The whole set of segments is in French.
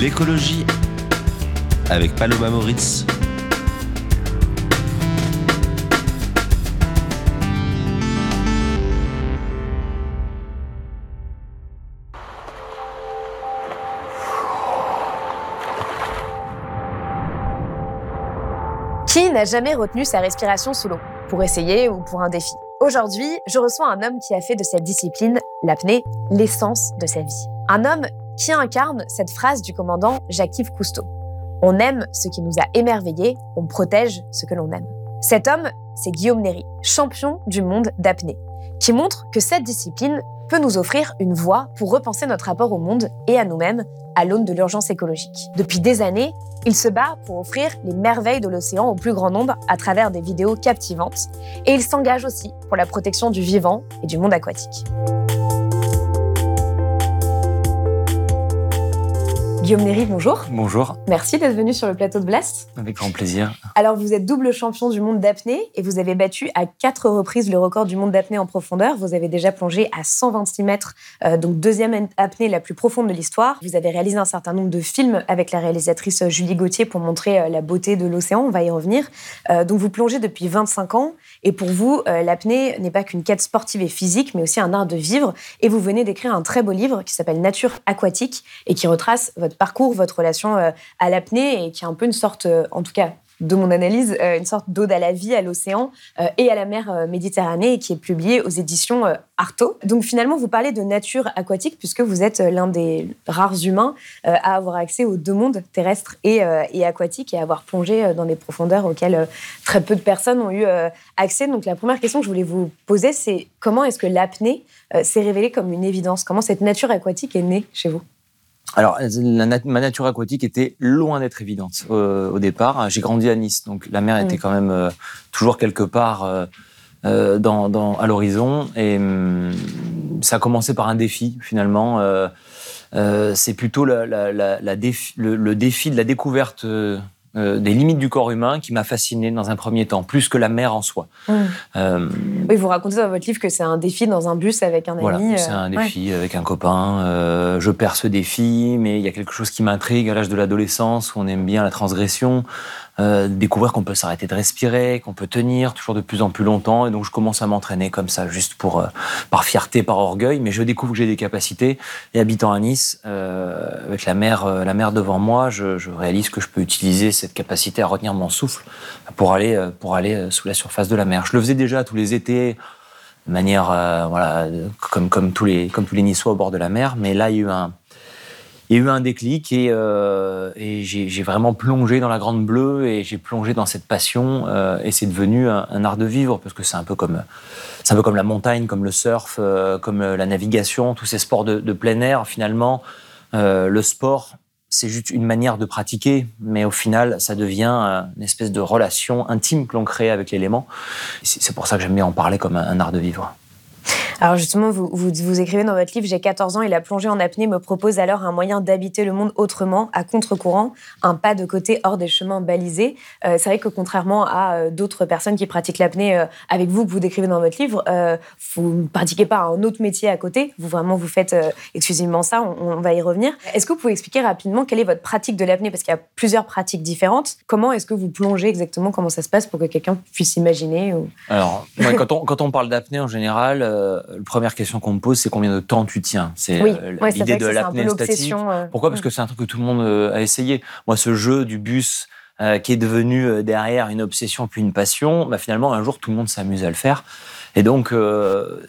L'écologie avec Paloma Moritz Qui n'a jamais retenu sa respiration sous l'eau Pour essayer ou pour un défi? Aujourd'hui, je reçois un homme qui a fait de cette discipline, l'apnée, l'essence de sa vie. Un homme qui incarne cette phrase du commandant Jacques-Yves Cousteau. On aime ce qui nous a émerveillés, on protège ce que l'on aime. Cet homme, c'est Guillaume Néry, champion du monde d'apnée, qui montre que cette discipline peut nous offrir une voie pour repenser notre rapport au monde et à nous-mêmes à l'aune de l'urgence écologique. Depuis des années, il se bat pour offrir les merveilles de l'océan au plus grand nombre à travers des vidéos captivantes et il s'engage aussi pour la protection du vivant et du monde aquatique. Guillaume Néry, bonjour. Bonjour. Merci d'être venu sur le plateau de Blast. Avec grand plaisir. Alors, vous êtes double champion du monde d'apnée et vous avez battu à quatre reprises le record du monde d'apnée en profondeur. Vous avez déjà plongé à 126 mètres, euh, donc deuxième apnée la plus profonde de l'histoire. Vous avez réalisé un certain nombre de films avec la réalisatrice Julie Gauthier pour montrer euh, la beauté de l'océan. On va y revenir. Euh, donc, vous plongez depuis 25 ans et pour vous, l'apnée n'est pas qu'une quête sportive et physique, mais aussi un art de vivre. Et vous venez d'écrire un très beau livre qui s'appelle Nature aquatique et qui retrace votre parcours, votre relation euh, à l'apnée et qui est un peu une sorte, euh, en tout cas de mon analyse, euh, une sorte d'ode à la vie, à l'océan et à la mer Méditerranée et qui est publié aux éditions Artaud. Donc finalement, vous parlez de nature aquatique puisque vous êtes l'un des rares humains à avoir accès aux deux mondes, terrestres et, et aquatiques, et à avoir plongé dans des profondeurs auxquelles très peu de personnes ont eu accès. Donc la première question que je voulais vous poser, c'est comment est-ce que l'apnée s'est révélée comme une évidence? Comment cette nature aquatique est née chez vous? Alors, ma nature aquatique était loin d'être évidente au départ. J'ai grandi à Nice, donc la mer était quand même euh, toujours quelque part euh, euh, dans, à l'horizon. Et hum, ça a commencé par un défi, finalement. C'est plutôt la, le, défi de la découverte euh, des limites du corps humain qui m'a fasciné dans un premier temps, plus que la mer en soi. Mmh. Euh, oui, vous racontez dans votre livre que c'est un défi dans un bus avec un ami. Voilà, c'est un euh, défi avec un copain. je perds ce défi, mais il y a quelque chose qui m'intrigue à l'âge de l'adolescence, où on aime bien la transgression. Euh, découvrir qu'on peut s'arrêter de respirer, qu'on peut tenir toujours de plus en plus longtemps. Et donc, je commence à m'entraîner comme ça, juste pour, euh, par fierté, par orgueil. Mais je découvre que j'ai des capacités. Et habitant à Nice, euh, avec la mer, la mer devant moi, je, réalise que je peux utiliser cette capacité à retenir mon souffle pour aller, pour aller sous la surface de la mer. Je le faisais déjà tous les étés manière voilà comme comme tous les comme tous les Niçois au bord de la mer mais là il y a eu un il y a eu un déclic et, euh, j'ai vraiment plongé dans la grande bleue et j'ai plongé dans cette passion euh, et c'est devenu un, art de vivre parce que c'est un peu comme c'est un peu comme la montagne, comme le surf, euh, comme la navigation, tous ces sports de plein air. Finalement, le sport c'est juste une manière de pratiquer, mais au final, ça devient une espèce de relation intime que l'on crée avec l'élément. C'est pour ça que j'aime bien en parler comme un art de vivre. Alors justement, vous, vous, écrivez dans votre livre, j'ai 14 ans et la plongée en apnée me propose alors un moyen d'habiter le monde autrement, à contre-courant, un pas de côté hors des chemins balisés. Euh, c'est vrai que contrairement à euh, d'autres personnes qui pratiquent l'apnée euh, avec vous, que vous décrivez dans votre livre, vous ne pratiquez pas un autre métier à côté. Vous vraiment, vous faites exclusivement ça. On, va y revenir. Est-ce que vous pouvez expliquer rapidement quelle est votre pratique de l'apnée? Parce qu'il y a plusieurs pratiques différentes. Comment est-ce que vous plongez exactement? Comment ça se passe pour que quelqu'un puisse imaginer Alors, quand, on, quand on parle d'apnée en général, la première question qu'on me pose, c'est combien de temps tu tiens? C'est euh, l'idée de l'apnée statique. Euh, Pourquoi? Parce que c'est un truc que tout le monde euh, a essayé. Moi, ce jeu du bus qui est devenu derrière une obsession puis une passion, bah, finalement, un jour, tout le monde s'amuse à le faire. Et donc,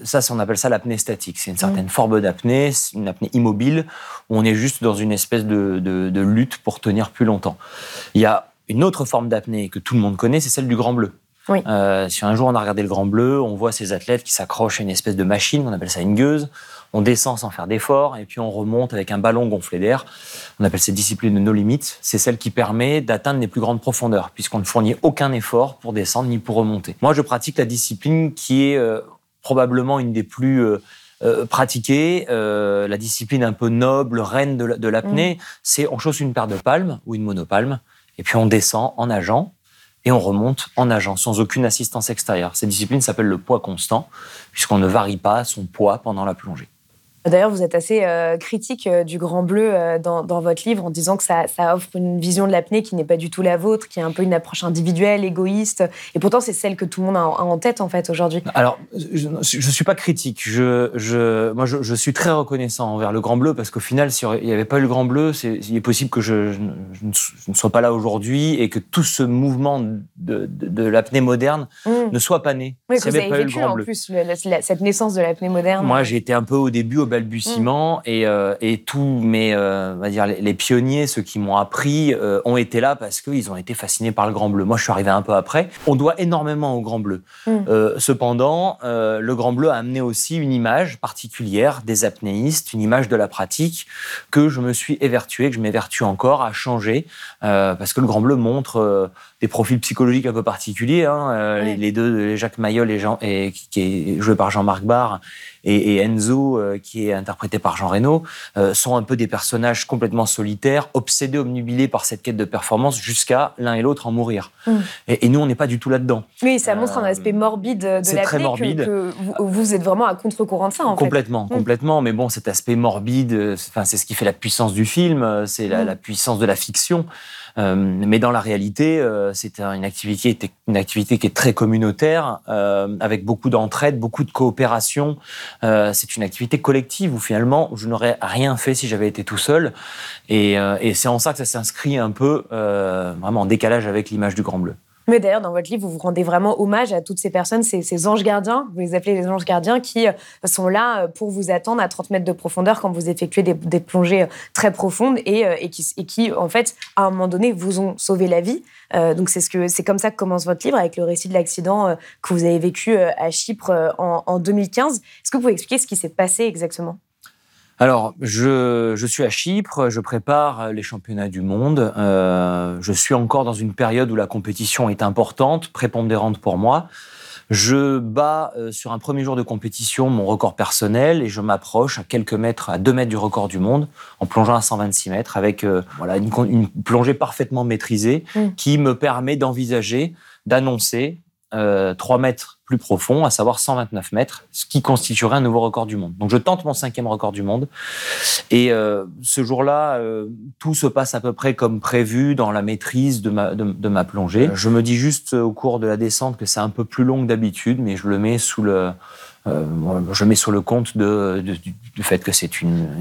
ça, on appelle ça l'apnée statique. C'est une certaine forme d'apnée, une apnée immobile, où on est juste dans une espèce de, de lutte pour tenir plus longtemps. Il y a une autre forme d'apnée que tout le monde connaît, c'est celle du grand bleu. Euh, si un jour on a regardé le Grand Bleu, on voit ces athlètes qui s'accrochent à une espèce de machine, on appelle ça une gueuse. On descend sans faire d'effort et puis on remonte avec un ballon gonflé d'air. On appelle cette discipline de no limit. C'est celle qui permet d'atteindre les plus grandes profondeurs puisqu'on ne fournit aucun effort pour descendre ni pour remonter. Moi, je pratique la discipline qui est euh, probablement une des plus euh, euh, pratiquées, la discipline un peu noble, reine de l'apnée. Mm. C'est on chausse une paire de palmes ou une monopalme et puis on descend en nageant et on remonte en nageant sans aucune assistance extérieure. Cette discipline s'appelle le poids constant, puisqu'on ne varie pas son poids pendant la plongée. D'ailleurs, vous êtes assez euh, critique euh, du Grand Bleu euh, dans, votre livre en disant que ça, offre une vision de l'apnée qui n'est pas du tout la vôtre, qui est un peu une approche individuelle, égoïste. Et pourtant, c'est celle que tout le monde a en, tête, en fait, aujourd'hui. Alors, je ne suis pas critique. Je, je, moi, je, suis très reconnaissant envers le Grand Bleu parce qu'au final, s'il n'y avait pas eu le Grand Bleu, il est possible que je, ne sois pas là aujourd'hui et que tout ce mouvement de, de, l'apnée moderne mmh. ne soit pas né. Oui, que vous avez vécu, en plus, cette naissance de l'apnée moderne. Moi, j'ai été un peu au début au balbutiement et, euh, et, tous mes, euh, on va dire, les, pionniers, ceux qui m'ont appris, euh, ont été là parce qu'ils ont été fascinés par le Grand Bleu. Moi, je suis arrivé un peu après. On doit énormément au Grand Bleu. Mm. cependant, le Grand Bleu a amené aussi une image particulière des apnéistes, une image de la pratique que je me suis évertué, que je m'évertue encore à changer parce que le Grand Bleu montre des profils psychologiques un peu particuliers. Hein, les, deux, Jacques Mayol et, Jean, et, qui est joué par Jean-Marc Barr et, Enzo, euh, qui est interprété par Jean Reno, euh, sont un peu des personnages complètement solitaires, obsédés, omnubilés par cette quête de performance, jusqu'à l'un et l'autre en mourir. Mm. Et, nous, on n'est pas du tout là-dedans. Oui, ça montre un aspect morbide de la très morbide. Que, vous, êtes vraiment à contre-courant de ça, en complètement, fait. Complètement, mm. Mais bon, cet aspect morbide, c'est ce qui fait la puissance du film, c'est la, mm. la puissance de la fiction. Euh, mais dans la réalité, euh, c'est une activité, une activité qui est très communautaire, euh, avec beaucoup d'entraide, beaucoup de coopération. c'est une activité collective où finalement, je n'aurais rien fait si j'avais été tout seul. Et, et c'est en ça que ça s'inscrit un peu vraiment en décalage avec l'image du Grand Bleu. Mais d'ailleurs, dans votre livre, vous vous rendez vraiment hommage à toutes ces personnes, ces, anges gardiens, vous les appelez les anges gardiens, qui euh, sont là euh, pour vous attendre à 30 mètres de profondeur quand vous effectuez des, plongées euh, très profondes et, qui, en fait, à un moment donné, vous ont sauvé la vie. donc, c'est ce comme ça que commence votre livre, avec le récit de l'accident que vous avez vécu à Chypre en, en 2015. Est-ce que vous pouvez expliquer ce qui s'est passé exactement? Alors, je, suis à Chypre, je prépare les championnats du monde. Euh, je suis encore dans une période où la compétition est importante, prépondérante pour moi. Je bats euh, sur un premier jour de compétition mon record personnel et je m'approche à quelques mètres, à deux mètres du record du monde, en plongeant à 126 mètres avec euh, voilà une, plongée parfaitement maîtrisée mmh. qui me permet d'envisager, d'annoncer 3 mètres plus profond, à savoir 129 mètres, ce qui constituerait un nouveau record du monde. Donc je tente mon cinquième record du monde. Et euh, ce jour-là, euh, tout se passe à peu près comme prévu dans la maîtrise de ma, de, ma plongée. Je me dis juste au cours de la descente que c'est un peu plus long que d'habitude, mais je le mets sous le, euh, je mets sur le compte de, du, fait que c'est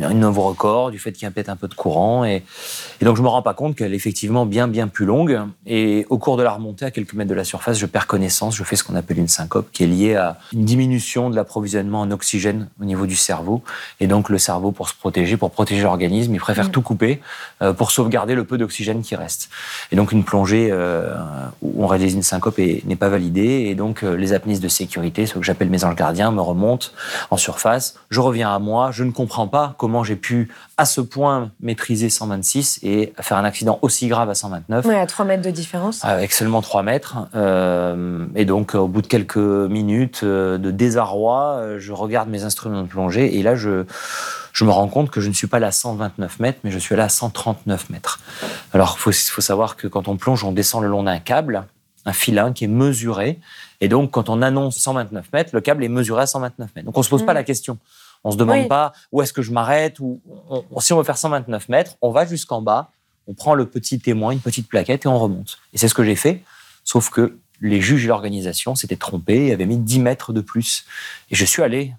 un nouveau record, du fait qu'il y a peut-être un peu de courant. Et, et donc, je me rends pas compte qu'elle est effectivement bien, bien plus longue. Et au cours de la remontée, à quelques mètres de la surface, je perds connaissance. Je fais ce qu'on appelle une syncope, qui est liée à une diminution de l'approvisionnement en oxygène au niveau du cerveau. Et donc, le cerveau, pour se protéger, pour protéger l'organisme, il préfère mm. tout couper euh, pour sauvegarder le peu d'oxygène qui reste. Et donc, une plongée euh, où on réalise une syncope n'est pas validée. Et donc, les apnéistes de sécurité, ce que j'appelle mes anges gardiens, me remonte en surface, je reviens à moi, je ne comprends pas comment j'ai pu à ce point maîtriser 126 et faire un accident aussi grave à 129. Oui, à 3 mètres de différence. Avec seulement 3 mètres. Euh, et donc, au bout de quelques minutes euh, de désarroi, euh, je regarde mes instruments de plongée et là, je, je me rends compte que je ne suis pas là à 129 mètres, mais je suis là à 139 mètres. Alors, il faut, faut savoir que quand on plonge, on descend le long d'un câble, un filin qui est mesuré et donc, quand on annonce 129 mètres, le câble est mesuré à 129 mètres. Donc, on se pose pas mm. la question. On se demande pas où est-ce que je m'arrête ou si on veut faire 129 mètres, on va jusqu'en bas, on prend le petit témoin, une petite plaquette et on remonte. Et c'est ce que j'ai fait. Sauf que les juges et l'organisation s'étaient trompés et avaient mis 10 mètres de plus. Et je suis allé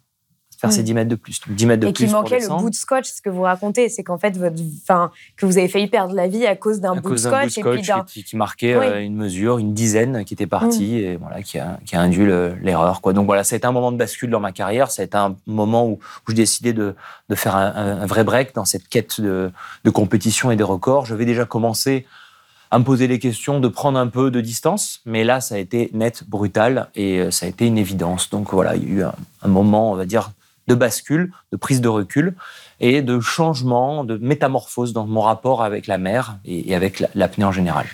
faire ces 10 mètres de plus. 10 mètres de et plus. Et qu'il manquait le bout de scotch, ce que vous racontez, c'est qu'en fait, votre, enfin, que vous avez failli perdre la vie à cause d'un bout, de scotch. et puis qui, qui, marquait euh, une mesure, une dizaine qui était partie mm. et voilà, qui a, qui a induit l'erreur. Quoi. Donc voilà, ça a été un moment de bascule dans ma carrière. Ça a été un moment où, où j'ai décidé de, de faire un, un, vrai break dans cette quête de, de compétition et des records. Je vais déjà commencer à me poser les questions, de prendre un peu de distance. Mais là, ça a été net, brutal et euh, ça a été une évidence. Donc voilà, il y a eu un, un moment, on va dire, de bascule, de prise de recul et de changement, de métamorphose dans mon rapport avec la mer et, avec l'apnée en général.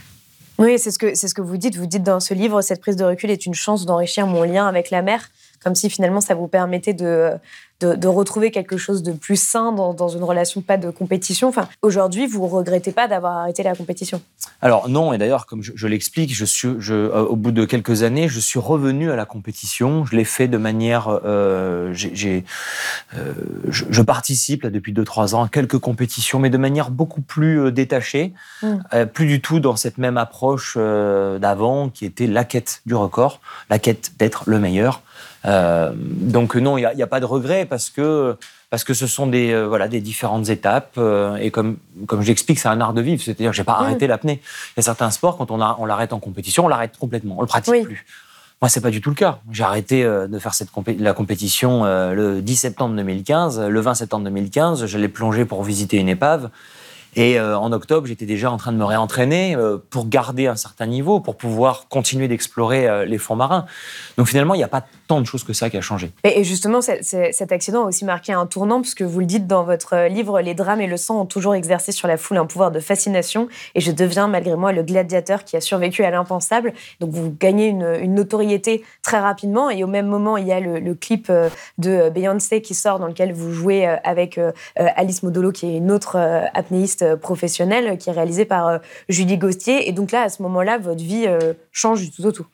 Oui, c'est ce, que, c'est ce que vous dites. Vous dites dans ce livre, cette prise de recul est une chance d'enrichir mon lien avec la mer, comme si finalement ça vous permettait de, de, retrouver quelque chose de plus sain dans, une relation pas de compétition. Enfin, aujourd'hui, vous regrettez pas d'avoir arrêté la compétition? Alors non, et d'ailleurs, comme je, l'explique, je suis, je, euh, au bout de quelques années, je suis revenu à la compétition. Je l'ai fait de manière, euh, j'ai, euh, je, participe là, depuis 2-3 ans à quelques compétitions, mais de manière beaucoup plus détachée, mmh. plus du tout dans cette même approche d'avant, qui était la quête du record, la quête d'être le meilleur. Euh, donc non, il n'y a, pas de regret parce que parce que ce sont des euh, voilà des différentes étapes euh, et comme comme j'explique, c'est un art de vivre. C'est-à-dire, j'ai pas arrêté l'apnée. Il y a certains sports quand on, on l'arrête en compétition, on l'arrête complètement, on le pratique plus. Moi, c'est pas du tout le cas. J'ai arrêté de faire cette la compétition le 10 septembre 2015. Le 20 septembre 2015, j'allais plonger pour visiter une épave. Et euh, en octobre, j'étais déjà en train de me réentraîner euh, pour garder un certain niveau, pour pouvoir continuer d'explorer euh, les fonds marins. Donc finalement, il n'y a pas tant de choses que ça qui a changé. Et, justement, cet accident a aussi marqué un tournant, puisque vous le dites dans votre livre, les drames et le sang ont toujours exercé sur la foule un pouvoir de fascination, et je deviens malgré moi le gladiateur qui a survécu à l'impensable. Donc vous gagnez une, notoriété très rapidement, et au même moment, il y a le, clip de Beyoncé qui sort, dans lequel vous jouez avec Alice Modolo, qui est une autre apnéiste professionnel qui est réalisé par euh, Julie Gostier. Et donc là, à ce moment-là, votre vie euh, change du tout au tout.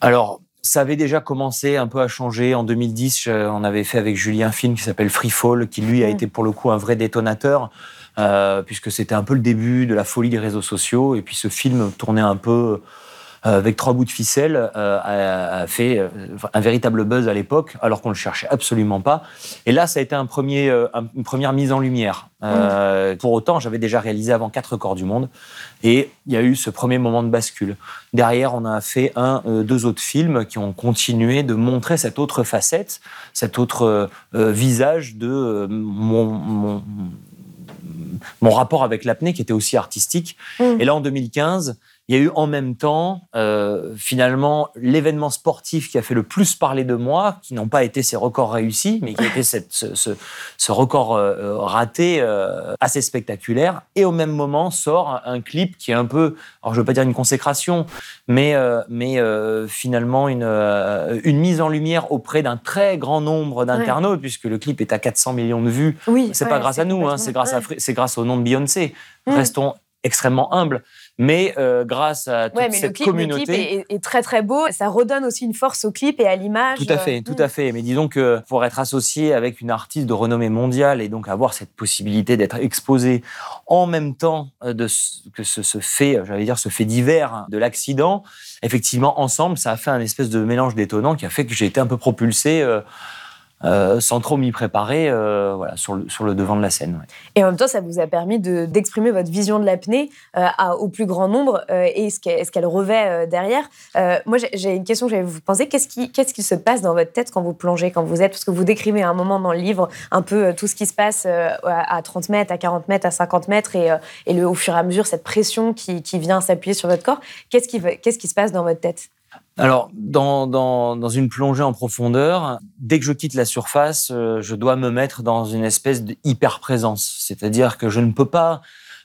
Alors, ça avait déjà commencé un peu à changer. En 2010, on avait fait avec Julie un film qui s'appelle Free Fall, qui lui a mm. été pour le coup un vrai détonateur, euh, puisque c'était un peu le début de la folie des réseaux sociaux. Et puis ce film tournait un peu euh, avec trois bouts de ficelle, euh, a, fait euh, un véritable buzz à l'époque, alors qu'on le cherchait absolument pas. Et là, ça a été un premier, une première mise en lumière. Pour autant, j'avais déjà réalisé avant quatre records du monde, et il y a eu ce premier moment de bascule. Derrière, on a fait un, deux autres films qui ont continué de montrer cette autre facette, cet autre visage de mon, mon, mon rapport avec l'apnée qui était aussi artistique. Mm. Et là, en 2015, il y a eu en même temps, euh, finalement, l'événement sportif qui a fait le plus parler de moi, qui n'ont pas été ces records réussis, mais qui a été cette, ce, record euh, euh, raté assez spectaculaire. Et au même moment sort un, clip qui est un peu, alors je ne veux pas dire une consécration, mais, mais finalement une, une mise en lumière auprès d'un très grand nombre d'internautes, puisque le clip est à 400 millions de vues. Oui, c'est pas grâce à nous, hein, c'est grâce, c'est grâce au nom de Beyoncé. Restons extrêmement humbles. Mais euh, grâce à toute cette le clip, communauté, le clip est, très très beau. Ça redonne aussi une force au clip et à l'image. Tout à fait, tout à fait. Mais disons que pour être associé avec une artiste de renommée mondiale et donc avoir cette possibilité d'être exposé en même temps euh, que ce, ce fait, j'allais dire, ce fait divers de l'accident, effectivement, ensemble, ça a fait un espèce de mélange détonnant qui a fait que j'ai été un peu propulsé. Euh, euh, sans trop m'y préparer euh, voilà, sur, le, devant de la scène. Et en même temps, ça vous a permis d'exprimer votre vision de l'apnée euh, au plus grand nombre et ce qu'elle revêt derrière. moi, j'ai une question que j'avais vous penser. Qu'est-ce qui, se passe dans votre tête quand vous plongez, quand vous êtes Parce que vous décrivez à un moment dans le livre un peu tout ce qui se passe à 30 mètres, à 40 mètres, à 50 mètres et, au fur et à mesure, cette pression qui, vient s'appuyer sur votre corps. Qu'est-ce qui se passe dans votre tête? Alors, dans, dans, dans, une plongée en profondeur, dès que je quitte la surface, euh, je dois me mettre dans une espèce d'hyper-présence. C'est-à-dire que je ne peux pas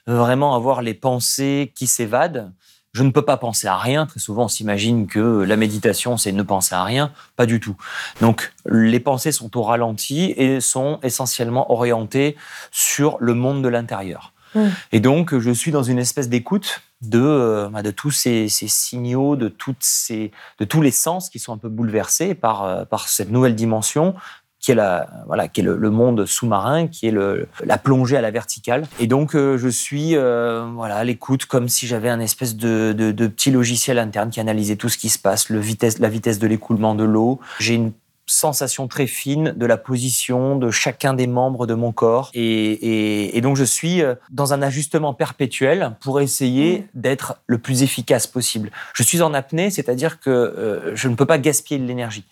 vraiment avoir les pensées qui s'évadent. Je ne peux pas penser à rien. Très souvent, on s'imagine que la méditation, c'est ne penser à rien. Pas du tout. Donc, les pensées sont au ralenti et sont essentiellement orientées sur le monde de l'intérieur. Mmh. Et donc, je suis dans une espèce d'écoute de, euh, bah, de tous ces, signaux, de, toutes ces, de tous les sens qui sont un peu bouleversés par, euh, par cette nouvelle dimension qui est, la, voilà, qui est le, monde sous-marin, qui est le, la plongée à la verticale. Et donc, euh, je suis voilà, à l'écoute comme si j'avais un espèce de, de, petit logiciel interne qui analysait tout ce qui se passe, le vitesse, la vitesse de l'écoulement de l'eau. J'ai une sensation très fine de la position de chacun des membres de mon corps. Et, donc je suis euh, dans un ajustement perpétuel pour essayer mmh. d'être le plus efficace possible. Je suis en apnée, c'est-à-dire que euh, je ne peux pas gaspiller de l'énergie.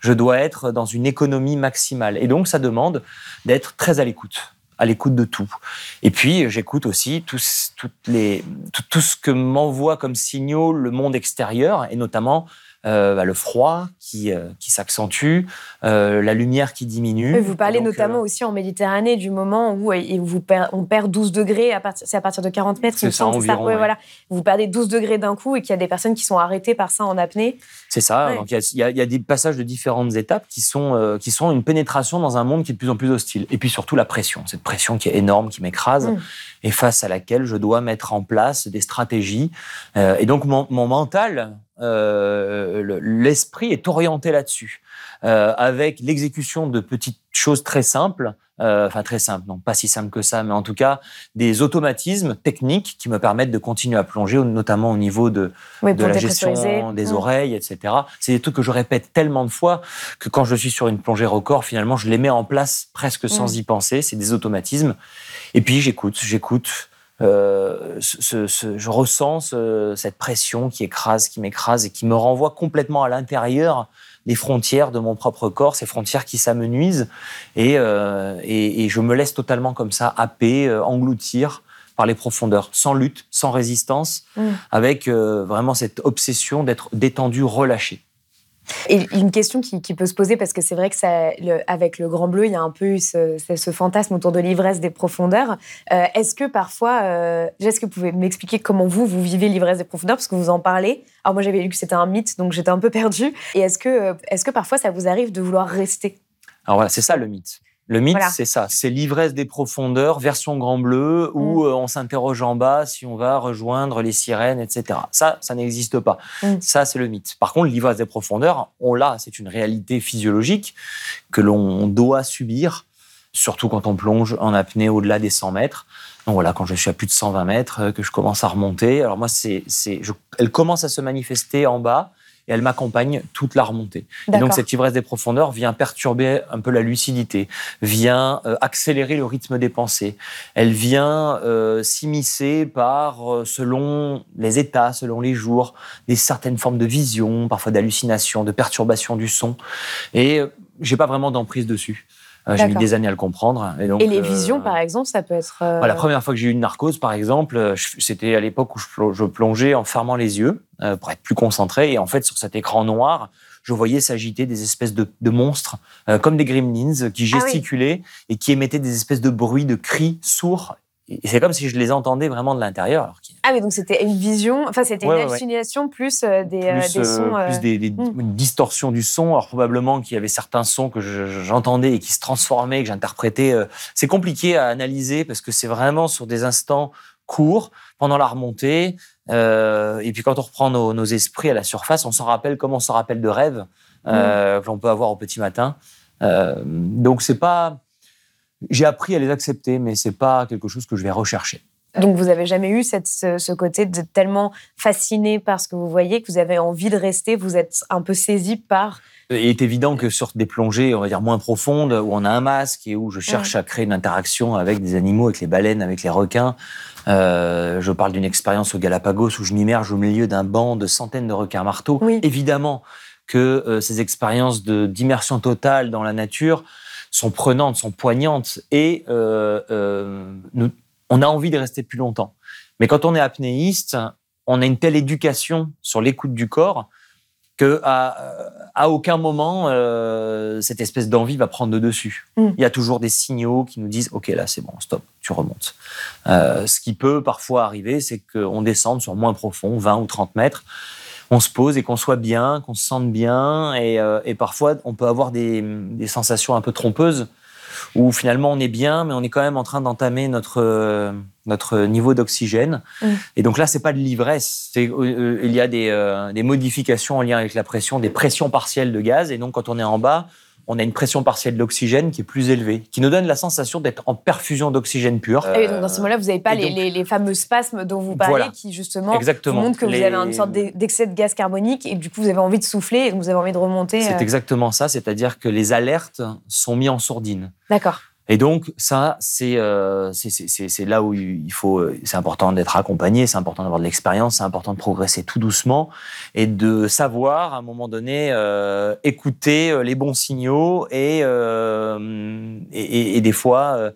Je dois être dans une économie maximale. Et donc ça demande d'être très à l'écoute à l'écoute de tout. Et puis, j'écoute aussi tout, toutes les, tout, tout ce que m'envoie comme signaux le monde extérieur, et notamment euh, bah, le froid qui, euh, qui s'accentue, euh, la lumière qui diminue. vous parlez notamment aussi en Méditerranée du moment où vous on perd 12 degrés, c'est à partir de 40 mètres, c'est ça, environ, voilà. Vous perdez 12 degrés d'un coup et qu'il y a des personnes qui sont arrêtées par ça en apnée. C'est ça, il y, y, a des passages de différentes étapes qui sont, qui sont une pénétration dans un monde qui est de plus en plus hostile. Et puis surtout la pression, cette pression qui est énorme, qui m'écrase. Mmh et face à laquelle je dois mettre en place des stratégies. Et donc mon, mental, euh, l'esprit est orienté là-dessus, euh, avec l'exécution de petites choses très simples. enfin très simples, non pas si simples que ça, mais en tout cas des automatismes techniques qui me permettent de continuer à plonger, notamment au niveau de, de la gestion des mmh. oreilles, etc. C'est des trucs que je répète tellement de fois que quand je suis sur une plongée record, finalement, je les mets en place presque sans mmh. y penser. C'est des automatismes. Et puis j'écoute, j'écoute. Euh, je ressens cette pression qui écrase, qui m'écrase et qui me renvoie complètement à l'intérieur des frontières de mon propre corps, ces frontières qui s'amenuisent. Et, euh, et, je me laisse totalement comme ça happer, euh, engloutir par les profondeurs, sans lutte, sans résistance, mmh. avec vraiment cette obsession d'être détendu, relâché. Et une question qui, peut se poser, parce que c'est vrai que ça, avec le Grand Bleu, il y a un peu eu ce, fantasme autour de l'ivresse des profondeurs. Euh, est-ce que parfois, euh, est-ce que vous pouvez m'expliquer comment vous, vous vivez l'ivresse des profondeurs, parce que vous en parlez Alors moi, j'avais lu que c'était un mythe, donc j'étais un peu perdue. Et est-ce que, est-ce que parfois, ça vous arrive de vouloir rester? Alors voilà, c'est ça le mythe. Le mythe, c'est ça. C'est l'ivresse des profondeurs, version grand bleu, où mm. euh, on s'interroge en bas si on va rejoindre les sirènes, etc. Ça, ça n'existe pas. Mm. Ça, c'est le mythe. Par contre, l'ivresse des profondeurs, on l'a. C'est une réalité physiologique que l'on doit subir, surtout quand on plonge en apnée au-delà des 100 mètres. Donc voilà, quand je suis à plus de 120 mètres, euh, que je commence à remonter. Alors moi, c'est, elle commence à se manifester en bas et elle m'accompagne toute la remontée. Et donc cette ivresse des profondeurs vient perturber un peu la lucidité, vient euh, accélérer le rythme des pensées. Elle vient euh, s'immiscer par, euh, selon les états, selon les jours, des certaines formes de vision, parfois d'hallucination, de perturbation du son. Et j'ai pas vraiment d'emprise dessus. Euh, j'ai mis des années à le comprendre. Et, donc, et les visions, euh, par exemple, ça peut être. Euh, la première fois que j'ai eu une narcose, par exemple, c'était à l'époque où je plongeais en fermant les yeux pour être plus concentré. Et en fait, sur cet écran noir, je voyais s'agiter des espèces de, monstres, comme des gremlins, qui ah gesticulaient et qui émettaient des espèces de bruits, de cris sourds c'est comme si je les entendais vraiment de l'intérieur. Ah oui, donc c'était une vision, enfin c'était une hallucination plus euh, des, euh, des, sons. Euh, plus des, des hmm. une distorsion du son. Alors probablement qu'il y avait certains sons que j'entendais et qui se transformaient, que j'interprétais. C'est compliqué à analyser parce que c'est vraiment sur des instants courts pendant la remontée. et puis quand on reprend nos, nos, esprits à la surface, on s'en rappelle comme on s'en rappelle de rêves hmm. que l'on peut avoir au petit matin. donc c'est pas j'ai appris à les accepter, mais c'est pas quelque chose que je vais rechercher. Donc vous avez jamais eu cette, ce, côté de tellement fasciné par ce que vous voyez que vous avez envie de rester, vous êtes un peu saisi par... Il est évident que sur des plongées, on va dire moins profondes, où on a un masque et où je cherche à créer une interaction avec des animaux, avec les baleines, avec les requins. Euh, je parle d'une expérience au Galapagos où je m'immerge au milieu d'un banc de centaines de requins marteaux. Évidemment que euh, ces expériences d'immersion totale dans la nature sont prenantes, sont poignantes, et euh, euh, nous, on a envie de rester plus longtemps. Mais quand on est apnéiste, on a une telle éducation sur l'écoute du corps que à, aucun moment euh, cette espèce d'envie va prendre le dessus. Mm. Il y a toujours des signaux qui nous disent OK là c'est bon stop tu remontes. ce qui peut parfois arriver c'est qu'on descende sur moins profond 20 ou 30 mètres on se pose et qu'on soit bien, qu'on se sente bien. Et, euh, parfois, on peut avoir des, sensations un peu trompeuses où finalement on est bien, mais on est quand même en train d'entamer notre, notre niveau d'oxygène. Mm. Et donc là, c'est pas de l'ivresse. Euh, il y a des, des modifications en lien avec la pression, des pressions partielles de gaz. Et donc, quand on est en bas, on a une pression partielle d'oxygène qui est plus élevée, qui nous donne la sensation d'être en perfusion d'oxygène pur. Et donc dans ce moment-là, vous n'avez pas les, fameux spasmes dont vous parlez, qui justement montrent que vous avez une sorte d'excès de gaz carbonique et du coup vous avez envie de souffler et vous avez envie de remonter. C'est euh. exactement ça, c'est-à-dire que les alertes sont mises en sourdine. D'accord. Et donc ça, c'est euh, là où il faut. Euh, c'est important d'être accompagné, c'est important d'avoir de l'expérience, c'est important de progresser tout doucement et de savoir à un moment donné euh, écouter euh, les bons signaux et et, et, des fois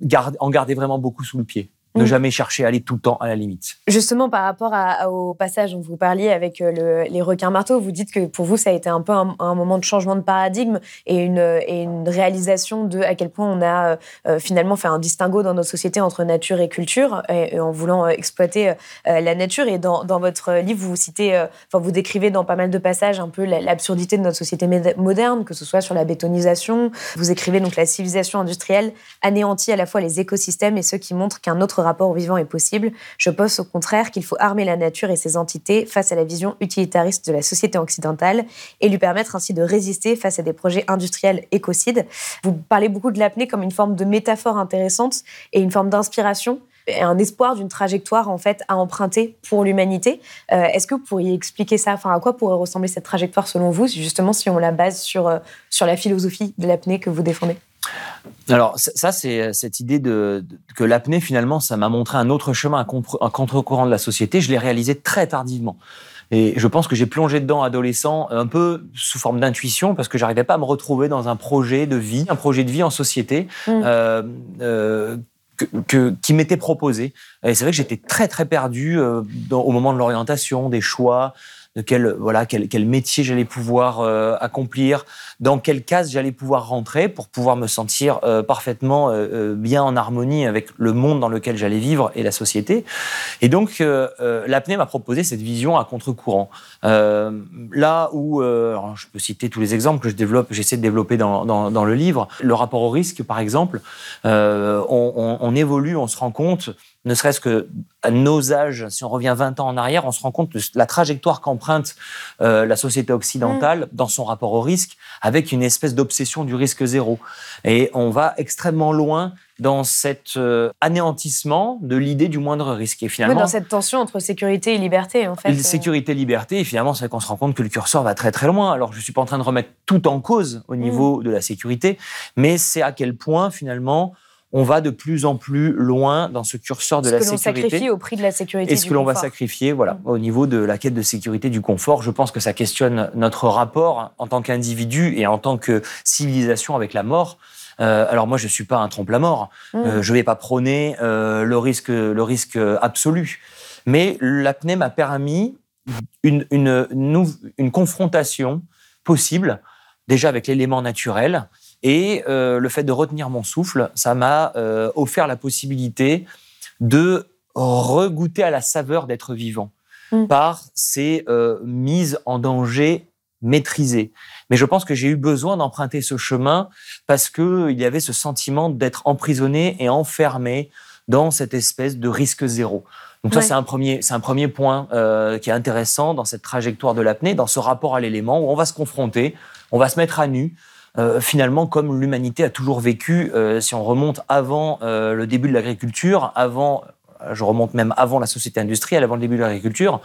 garde, en garder vraiment beaucoup sous le pied. Ne Mm. jamais chercher à aller tout le temps à la limite. Justement, par rapport à- au passage dont vous parliez avec euh, le- les requins marteaux, vous dites que pour vous, ça a été un peu un, un moment de changement de paradigme et une, et une réalisation de à quel point on a euh, finalement fait un distinguo dans nos sociétés entre nature et culture, et, et en voulant euh, exploiter euh, la nature. Et dans, dans votre livre, vous citez, euh, enfin, vous décrivez dans pas mal de passages un peu la- l'absurdité de notre société moderne, que ce soit sur la bétonisation. Vous écrivez donc la civilisation industrielle anéantit à la fois les écosystèmes et ceux qui montrent qu'un autre rapport au vivant est possible. Je pense au contraire qu'il faut armer la nature et ses entités face à la vision utilitariste de la société occidentale et lui permettre ainsi de résister face à des projets industriels écocides. Vous parlez beaucoup de l'apnée comme une forme de métaphore intéressante et une forme d'inspiration et un espoir d'une trajectoire en fait à emprunter pour l'humanité. Euh, Est-ce que vous pourriez expliquer ça? Enfin, à quoi pourrait ressembler cette trajectoire selon vous, justement si on la base sur, euh, sur la philosophie de l'apnée que vous défendez? Alors ça, c'est cette idée de, de- que l'apnée finalement, ça m'a montré un autre chemin, un, contre-courant de la société. Je l'ai réalisé très tardivement. Et je pense que j'ai plongé dedans adolescent un peu sous forme d'intuition parce que j'arrivais pas à me retrouver dans un projet de vie, un projet de vie en société Mm. euh, euh, que, que- qui m'était proposé. Et c'est vrai que j'étais très très perdu euh, dans- au moment de l'orientation, des choix, de quel voilà quel, quel métier j'allais pouvoir euh, accomplir, dans quelle case j'allais pouvoir rentrer pour pouvoir me sentir euh, parfaitement euh, euh, bien en harmonie avec le monde dans lequel j'allais vivre et la société. Et donc euh, l'apnée m'a proposé cette vision à contre-courant. Là où alors, je peux citer tous les exemples que je développe, j'essaie de développer dans, dans, dans le livre, le rapport au risque par exemple, on, on- on évolue, on se rend compte ne serait-ce que à nos âges, si on revient 20 ans en arrière, on se rend compte de la trajectoire qu'emprunte euh, la société occidentale dans son rapport au risque, avec une espèce d'obsession du risque zéro. Et on va extrêmement loin dans cet euh, anéantissement de l'idée du moindre risque. Et Oui, finalement, dans cette tension entre sécurité et liberté, en fait. euh. Sécurité, liberté, et finalement, c'est qu'on se rend compte que le curseur va très très loin. Alors, je suis pas en train de remettre tout en cause au niveau de la sécurité, mais c'est à quel point, finalement, on va de plus en plus loin dans ce curseur de ce la que l'on sécurité. sacrifie au prix de la sécurité. Et ce du que l'on va sacrifier, voilà, au niveau de la quête de sécurité du confort, je pense que ça questionne notre rapport en tant qu'individu et en tant que civilisation avec la mort. Euh, alors moi, je suis pas un trompe-la-mort. Mm. Euh, je vais pas prôner euh, le risque, le risque absolu. Mais l'apnée m'a permis une, une, une confrontation possible, déjà avec l'élément naturel. Et euh, le fait de retenir mon souffle, ça m'a euh, offert la possibilité de regoûter à la saveur d'être vivant Mm. par ces euh, mises en danger maîtrisées. Mais je pense que j'ai eu besoin d'emprunter ce chemin parce que il y avait ce sentiment d'être emprisonné et enfermé dans cette espèce de risque zéro. Donc ça, c'est un premier, c'est un premier point euh, qui est intéressant dans cette trajectoire de l'apnée, dans ce rapport à l'élément où on va se confronter, on va se mettre à nu. Euh, finalement, comme l'humanité a toujours vécu, euh, si on remonte avant euh, le début de l'agriculture, avant, je remonte même avant la société industrielle, avant le début de l'agriculture,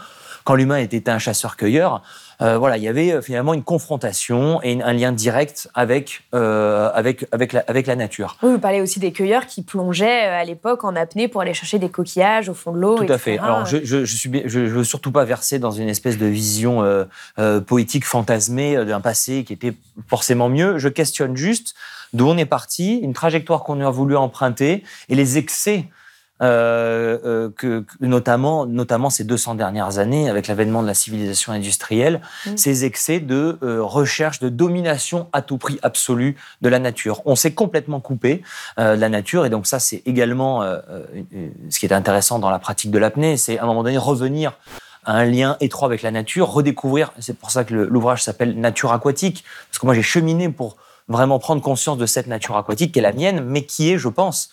quand l'humain était un chasseur-cueilleur, euh, voilà, il y avait euh, finalement une confrontation et un lien direct avec euh, avec avec la, avec la nature. Oui, vous parlez aussi des cueilleurs qui plongeaient à l'époque en apnée pour aller chercher des coquillages au fond de l'eau. Tout à fait. Alors, je, je, je je, je veux surtout pas verser dans une espèce de vision euh, poétique fantasmée d'un passé qui était forcément mieux. Je questionne juste d'où on est parti, une trajectoire qu'on a voulu emprunter et les excès. Euh, euh, que, que- notamment, notamment ces 200 dernières années, avec l'avènement de la civilisation industrielle, Mm. ces excès de euh, recherche, de domination à tout prix absolu de la nature. On s'est complètement coupé euh, de la nature, et donc ça, c'est également euh, euh, ce qui est intéressant dans la pratique de l'apnée, c'est à un moment donné revenir à un lien étroit avec la nature, redécouvrir. C'est pour ça que l'ouvrage s'appelle Nature aquatique, parce que moi j'ai cheminé pour vraiment prendre conscience de cette nature aquatique qui est la mienne, mais qui est, je pense,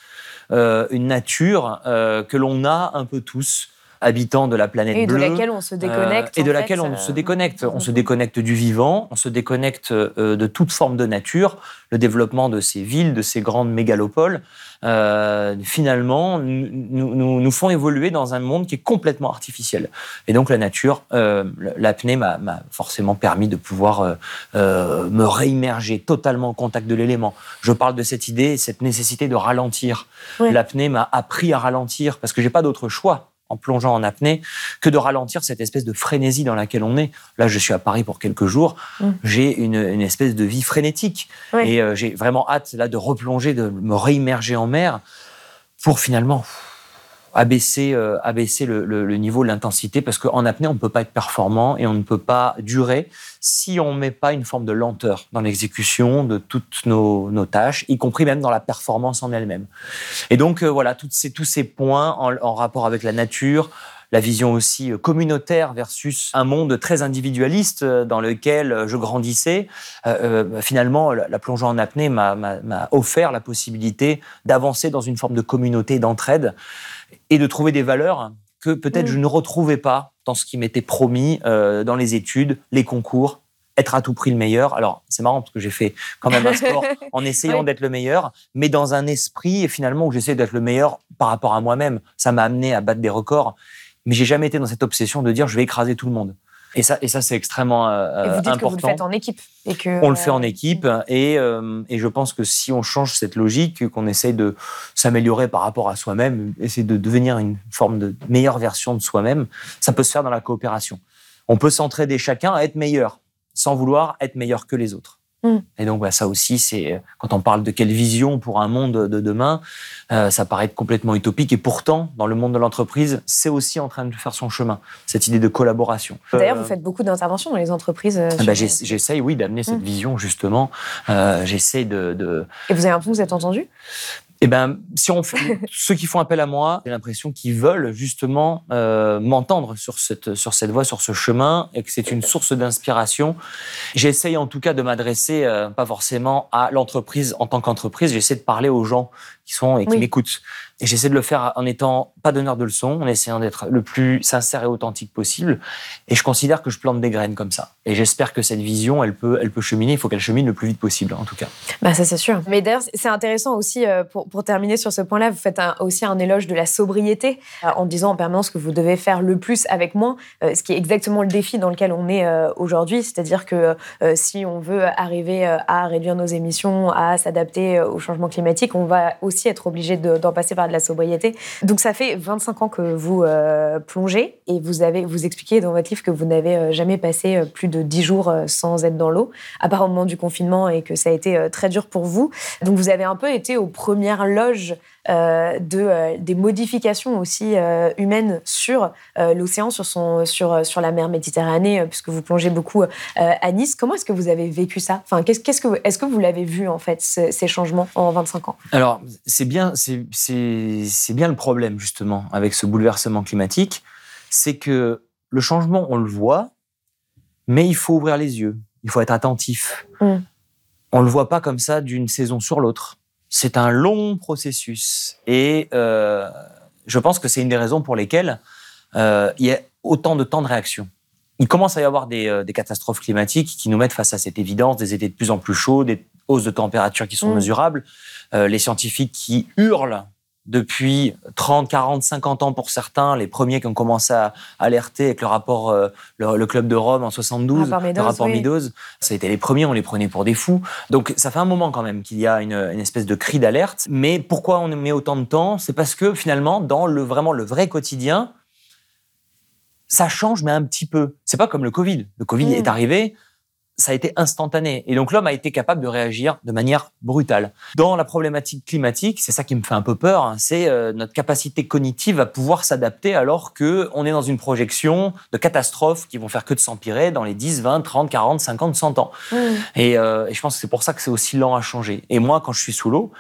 une nature euh, que l'on a un peu tous, habitants de la planète Et de bleue. laquelle on se déconnecte. Euh, et de en laquelle fait, on euh, se déconnecte. On se mhm. déconnecte du vivant, on se déconnecte euh, de toute forme de nature. Le développement de ces villes, de ces grandes mégalopoles, euh, finalement, nous, nous- nous, font évoluer dans un monde qui est complètement artificiel. Et donc la nature, euh, l'apnée m'a forcément permis de pouvoir euh, euh, me réimmerger totalement au contact de l'élément. Je parle de cette idée, cette nécessité de ralentir. L'apnée m'a appris à ralentir parce que j'ai pas d'autre choix en plongeant en apnée que de ralentir cette espèce de frénésie dans laquelle on est. Là, je suis à Paris pour quelques jours. Mm. J'ai une, une espèce de vie frénétique. Et euh, j'ai vraiment hâte là de replonger, de me réimmerger en mer pour finalement abaisser, euh, abaisser le, le, niveau de l'intensité parce qu'en apnée, on ne peut pas être performant et on ne peut pas durer si on ne met pas une forme de lenteur dans l'exécution de toutes nos, nos, tâches, y compris même dans la performance en elle-même. Et donc, euh, voilà, toutes ces, tous ces points en, en rapport avec la nature, la vision aussi euh, communautaire versus un monde très individualiste euh, dans lequel euh, je grandissais. finalement, la plongée en apnée m'a offert la possibilité d'avancer dans une forme de communauté d'entraide et de trouver des valeurs que peut-être je mm. ne retrouvais pas dans ce qui m'était promis dans les études, les concours, être à tout prix le meilleur. Alors, c'est marrant parce que j'ai fait quand même un sport en essayant d'être le meilleur, mais dans un esprit, et finalement, où j'essaie d'être le meilleur par rapport à moi-même. Ça m'a amené à battre des records mais j'ai jamais été dans cette obsession de dire je vais écraser tout le monde. Et ça, et ça c'est extrêmement important. et vous dites important. Que vous le faites en équipe. Et que, on le fait en euh, équipe. Et, euh, et je pense que si on change cette logique, qu'on essaye de s'améliorer par rapport à soi-même, essayer de devenir une forme de meilleure version de soi-même, ça peut se faire dans la coopération. On peut s'entraider chacun à être meilleur, sans vouloir être meilleur que les autres. Mm. Et donc, bah, ça aussi, c'est quand on parle de quelle vision pour un monde de demain, euh, ça paraît complètement utopique. Et pourtant, dans le monde de l'entreprise, c'est aussi en train de faire son chemin, cette idée de collaboration. D'ailleurs, vous euh, faites beaucoup d'interventions dans les entreprises. Euh, bah, J'essaye, oui, d'amener cette mm. vision, justement. Euh, J'essaie de, de, Et vous avez l'impression que vous êtes entendu? Eh ben, si on fait, ceux qui font appel à moi, j'ai l'impression qu'ils veulent justement euh, m'entendre sur cette sur cette voie, sur ce chemin, et que c'est une source d'inspiration. J'essaye en tout cas de m'adresser euh, pas forcément à l'entreprise en tant qu'entreprise. J'essaie de parler aux gens qui sont et qui m'écoutent. Et j'essaie de le faire en étant pas donneur de leçons, en essayant d'être le plus sincère et authentique possible. Et je considère que je plante des graines comme ça. Et j'espère que cette vision, elle peut, elle peut cheminer. Il faut qu'elle chemine le plus vite possible, en tout cas. Bah ça c'est sûr. Mais d'ailleurs, c'est intéressant aussi euh, pour, pour, terminer sur ce point-là. Vous faites aussi un éloge de la sobriété euh, en disant en permanence que vous devez faire le plus avec moins, euh, ce qui est exactement le défi dans lequel on est aujourd'hui. C'est-à-dire que si on veut arriver à réduire nos émissions, à s'adapter au changement climatique, on va aussi être obligé d'en passer par de la sobriété. Donc ça fait 25 ans que vous euh, plongez et vous avez vous expliquez dans votre livre que vous n'avez euh, jamais passé euh, plus de 10 jours sans être dans l'eau, à part au moment du confinement et que ça a été très dur pour vous. Donc vous avez un peu été aux premières loges de, euh, des modifications aussi euh, humaines sur l'océan, sur, son, sur, sur la mer Méditerranée, puisque vous plongez beaucoup à Nice. Comment est-ce que vous avez vécu ça? Enfin, qu'est-ce, qu'est-ce que, Est-ce que vous l'avez vu, en fait, ces changements en 25 ans? Alors, c'est bien, c'est, c'est, c'est bien le problème, justement, avec ce bouleversement climatique. C'est que le changement, on le voit, mais il faut ouvrir les yeux. Il faut être attentif. Mm. On ne le voit pas comme ça d'une saison sur l'autre c'est un long processus. Et euh, je pense que c'est une des raisons pour lesquelles euh, il y a autant de temps de réaction. Il commence à y avoir des, euh, catastrophes climatiques qui nous mettent face à cette évidence, des étés de plus en plus chauds, des hausses de température qui sont mmh. mesurables, les scientifiques qui hurlent depuis 30, 40, 50 ans pour certains, les premiers qui ont commencé à alerter avec le rapport, euh, le, Club de Rome en 72, le rapport Meadows, ça a été les premiers, on les prenait pour des fous. Donc ça fait un moment quand même qu'il y a une, espèce de cri d'alerte. Mais pourquoi on met autant de temps? C'est parce que finalement, dans le vraiment le vrai quotidien, ça change, mais un petit peu. C'est pas comme le Covid. Le Covid mm. est arrivé, ça a été instantané. Et donc l'homme a été capable de réagir de manière brutale. Dans la problématique climatique, c'est ça qui me fait un peu peur, hein, c'est euh, notre capacité cognitive à pouvoir s'adapter alors que on est dans une projection de catastrophes qui vont faire que de s'empirer dans les 10, 20, 30, 40, 50, 100 ans. Mmh. Et, euh, et, je pense que c'est pour ça que c'est aussi lent à changer. Et moi, quand je suis sous l'eau,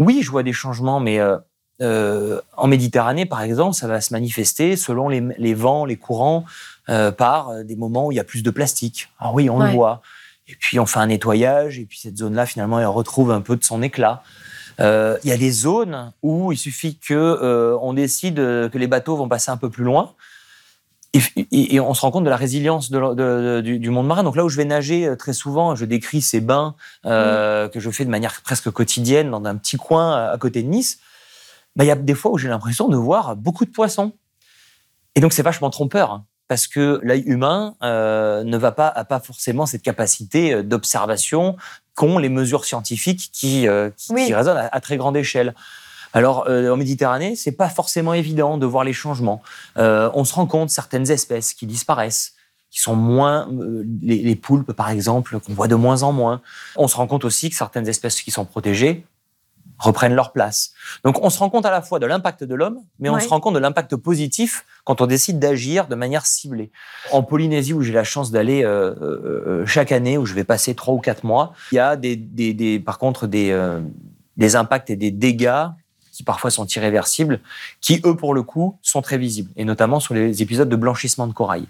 oui, je vois des changements, mais euh, euh, en Méditerranée, par exemple, ça va se manifester selon les, les vents, les courants, euh, par euh, des moments où il y a plus de plastique. Ah oui, on le voit. Et puis on fait un nettoyage, et puis cette zone-là, finalement, elle retrouve un peu de son éclat. Euh, il y a des zones où il suffit que on décide que les bateaux vont passer un peu plus loin. Et, on se rend compte de la résilience du, monde marin. Donc là où je vais nager très souvent, je décris ces bains que je fais de manière presque quotidienne dans un petit coin à côté de Nice. Bah, il y a des fois où j'ai l'impression de voir beaucoup de poissons. Et donc c'est vachement trompeur. Hein parce que l'œil humain euh, ne va pas a pas forcément cette capacité euh, d'observation qu'ont les mesures scientifiques qui, euh, qui, résonnent à, très grande échelle. Alors en Méditerranée, c'est pas forcément évident de voir les changements. on se rend compte certaines espèces qui disparaissent qui sont moins les, les poulpes par exemple qu'on voit de moins en moins. On se rend compte aussi que certaines espèces qui sont protégées reprennent leur place. Donc on se rend compte à la fois de l'impact de l'homme, mais on Ouais. se rend compte de l'impact positif quand on décide d'agir de manière ciblée. En Polynésie, où j'ai la chance d'aller euh, euh, euh, chaque année, où je vais passer trois ou quatre mois, il y a des, des, des- par contre des, euh, des impacts et des dégâts qui parfois sont irréversibles, qui eux pour le coup sont très visibles, et notamment sur les épisodes de blanchissement de corail.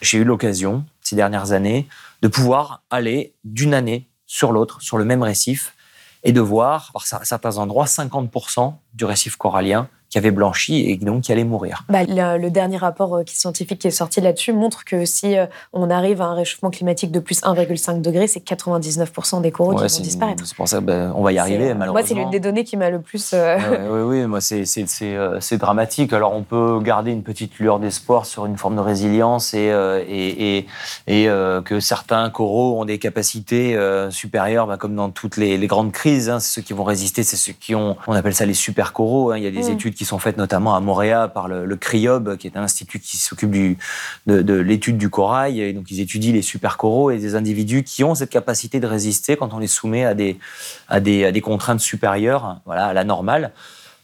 J'ai eu l'occasion ces dernières années de pouvoir aller d'une année sur l'autre, sur le même récif, et de voir, par cer- certains endroits, 50% du récif corallien qui avait blanchi et donc qui allait mourir. Bah, le, le dernier rapport euh, scientifique qui est sorti là-dessus montre que si euh, on arrive à un réchauffement climatique de plus 1,5 degré, c'est 99% des coraux Ouais, qui vont disparaître. c'est pour ça qu'on va y arriver, malheureusement. Moi, c'est l'une des données qui m'a le plus. euh, oui, oui, moi, c'est- dramatique. Alors, on peut garder une petite lueur d'espoir sur une forme de résilience et, euh, et, et, et, euh, que certains coraux ont des capacités supérieures, bah, comme dans toutes les, les grandes crises. hein. c'est ceux qui vont résister, c'est ceux qui ont, on appelle ça les super coraux. hein. Il y a des Mm. études qui sont faites notamment à Montréal par le, CRIOB, qui est un institut qui s'occupe de, de l'étude du corail. Et donc, ils étudient les super coraux et des individus qui ont cette capacité de résister quand on les soumet à des, à des, à des contraintes supérieures, voilà, à la normale.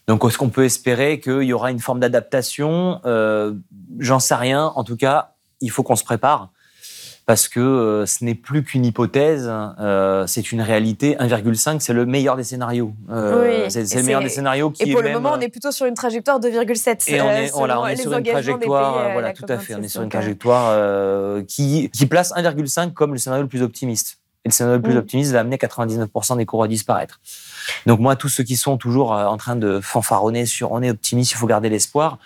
Donc, est-ce qu'on peut espérer qu'il y aura une forme d'adaptation? Euh, J'en sais rien. En tout cas, il faut qu'on se prépare parce que euh, ce n'est plus qu'une hypothèse, euh, c'est une réalité. 1,5, c'est le meilleur des scénarios. Euh, Oui, c'est le meilleur des scénarios qui Et pour est le même, moment, on est plutôt sur une trajectoire de 2,7. et on est, voilà, selon on est les sur une trajectoire, voilà, tout à fait. On est sur une COP26, donc, trajectoire qui, qui place 1,5 comme le scénario le plus optimiste. Et le scénario le plus Mm. optimiste va amener 99% des coraux à disparaître. Donc moi, tous ceux qui sont toujours en train de fanfaronner sur on est optimiste, il faut garder l'espoir.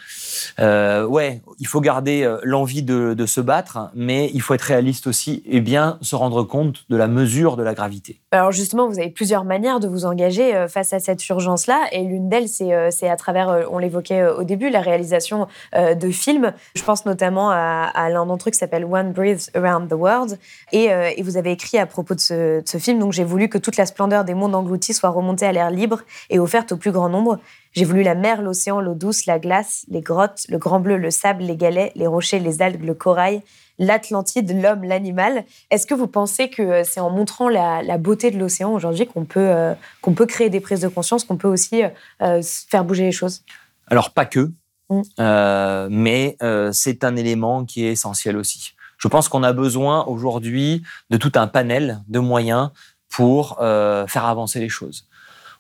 Euh, ouais, il faut garder euh, l'envie de, se battre, mais il faut être réaliste aussi et bien se rendre compte de la mesure de la gravité. Alors justement, vous avez plusieurs manières de vous engager euh, face à cette urgence-là, et l'une d'elles, c'est euh, à travers, on l'évoquait au début, la réalisation de films. Je pense notamment à, l'un d'entre eux qui s'appelle One Breathe Around the World, et, vous avez écrit à propos de ce film, donc j'ai voulu que toute la splendeur des mondes engloutis soit remontée à l'air libre et offerte au plus grand nombre. J'ai voulu la mer, l'océan, l'eau douce, la glace, les grottes, le grand bleu, le sable, les galets, les rochers, les algues, le corail, l'Atlantide, l'homme, l'animal. Est-ce que vous pensez que euh, c'est en montrant la, la beauté de l'océan aujourd'hui qu'on peut, euh, qu'on peut créer des prises de conscience, qu'on peut aussi euh, faire bouger les choses? Alors pas que, Mm. euh, mais c'est un élément qui est essentiel aussi. Je pense qu'on a besoin aujourd'hui de tout un panel de moyens pour faire avancer les choses.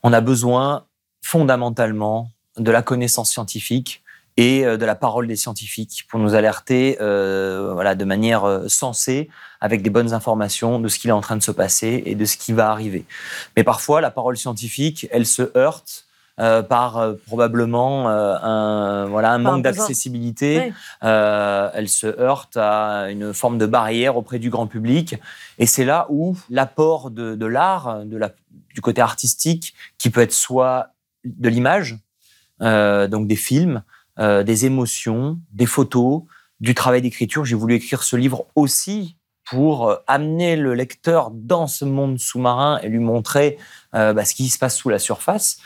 On a besoin fondamentalement de la connaissance scientifique et euh, de la parole des scientifiques pour nous alerter euh, voilà, de manière euh, sensée, avec des bonnes informations de ce qu'il est en train de se passer et de ce qui va arriver. Mais parfois, la parole scientifique, elle se heurte euh, par euh, probablement euh, un, voilà, un Par manque d'accessibilité. Elle se heurte à une forme de barrière auprès du grand public. Et c'est là où l'apport de, de l'art, de la, du côté artistique, qui peut être soit de l'image, euh, donc des films, euh, des émotions, des photos, du travail d'écriture. J'ai voulu écrire ce livre aussi pour euh, amener le lecteur dans ce monde sous-marin et lui montrer bah, ce qui se passe sous la surface.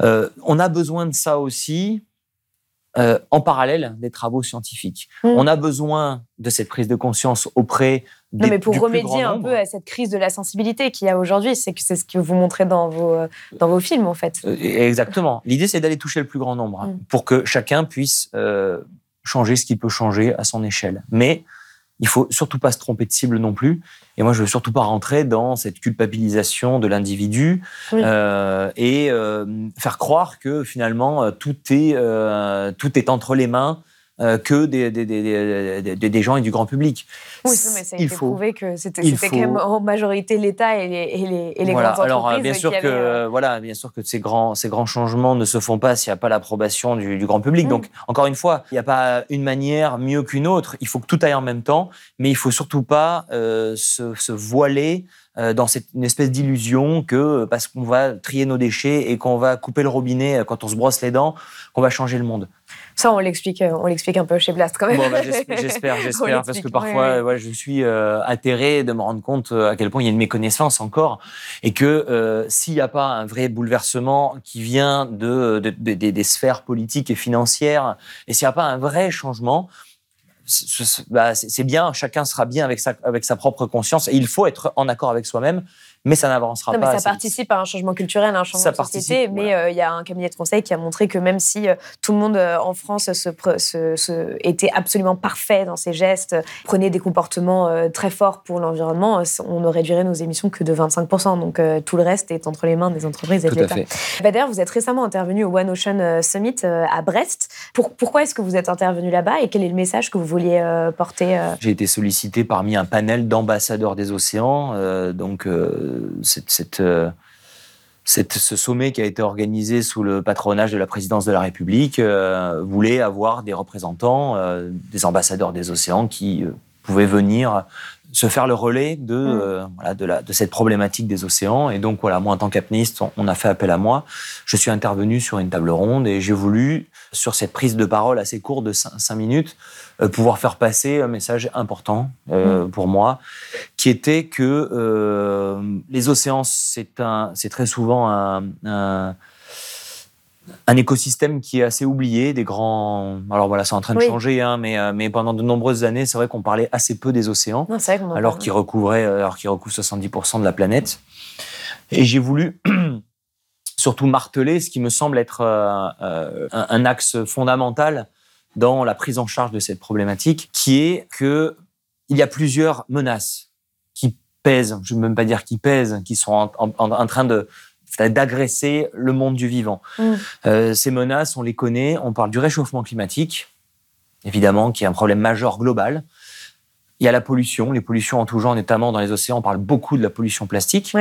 On a besoin de ça aussi euh, en parallèle des travaux scientifiques. Mm. On a besoin de cette prise de conscience auprès des, Non, mais pour remédier un nombre. peu à cette crise de la sensibilité qu'il y a aujourd'hui, c'est que c'est ce que vous montrez dans vos, euh, dans vos films, en fait. Euh, Exactement. L'idée, c'est d'aller toucher le plus grand nombre hein, Mm. pour que chacun puisse euh, changer ce qu'il peut changer à son échelle. Mais il faut surtout pas se tromper de cible non plus. Et moi, je veux surtout pas rentrer dans cette culpabilisation de l'individu Oui. euh, et euh, faire croire que finalement euh, tout est tout est entre les mains que des, des, des, des, gens et du grand public. Oui, non, mais ça a il été faut. prouvé que c'était faut- quand même en majorité l'État et les, et les, et les voilà. grandes Alors, entreprises euh, bien sûr qui que avaient, euh, voilà, bien sûr que ces grands ces grands changements ne se font pas s'il n'y a pas l'approbation du, du grand public. Mm. Donc encore une fois, il n'y a pas une manière mieux qu'une autre. Il faut que tout aille en même temps, mais il faut surtout pas euh, se, se voiler euh, dans cette une espèce d'illusion que euh, parce qu'on va trier nos déchets et qu'on va couper le robinet euh, quand on se brosse les dents, qu'on va changer le monde. Ça, on l'explique, euh, on l'explique un peu chez Blast quand même. Bon, bah, j'espère, j'espère, parce que parfois, ouais, ouais. ouais, je suis euh, atterré de me rendre compte euh, à quel point il y a une méconnaissance encore, et que euh, s'il n'y a pas un vrai bouleversement qui vient de, de- de- des- des sphères politiques et financières, et s'il n'y a pas un vrai changement, bah, c'est c'est bien, chacun sera bien avec sa, avec sa propre conscience, et il faut être en accord avec soi-même, mais ça n'avancera pas. Mais ça participe à un changement culturel, à un changement de société. Mais euh, il y a un cabinet de conseil qui a montré que même si euh, tout le monde euh, en France se, se, était absolument parfait dans ses gestes, prenait des comportements très forts pour l'environnement, on ne réduirait nos émissions que de 25%. Donc tout le reste est entre les mains des entreprises et de l'État. D'ailleurs, vous êtes récemment intervenu au One Ocean Summit à Brest. Pour, pourquoi est-ce que vous êtes intervenu là-bas et quel est le message que vous vouliez porter J'ai été sollicité parmi un panel d'ambassadeurs des océans. donc cette, euh, cette, ce sommet qui a été organisé sous le patronage de la présidence de la République euh, voulait avoir des représentants, euh, des ambassadeurs des océans qui pouvaient venir se faire le relais de, mm. euh, voilà, de, la, de, cette problématique des océans. Et donc, voilà, moi, en tant qu'apnéiste, on, a fait appel à moi. Je suis intervenu sur une table ronde et j'ai voulu, sur cette prise de parole assez courte de 5 minutes, euh, pouvoir faire passer un message important euh, mm. pour moi, qui était que les océans, c'est très souvent un un écosystème qui est assez oublié, des grands. Alors voilà, c'est en train de changer, hein, mais, euh, mais pendant de nombreuses années, c'est vrai qu'on parlait assez peu des océans, alors qu'ils recouvraient, euh, alors qu'ils recouvrent 70% de la planète. Et j'ai voulu surtout marteler ce qui me semble être euh, un, axe fondamental dans la prise en charge de cette problématique, qui est que il y a plusieurs menaces qui pèsent, je ne veux même pas dire qui pèsent, qui sont en train de d'agresser le monde du vivant. Mm. Euh, ces menaces, on les connaît. On parle du réchauffement climatique, évidemment, qui est un problème majeur global. Il y a la pollution, les pollutions en tout genre, notamment dans les océans. On parle beaucoup de la pollution plastique.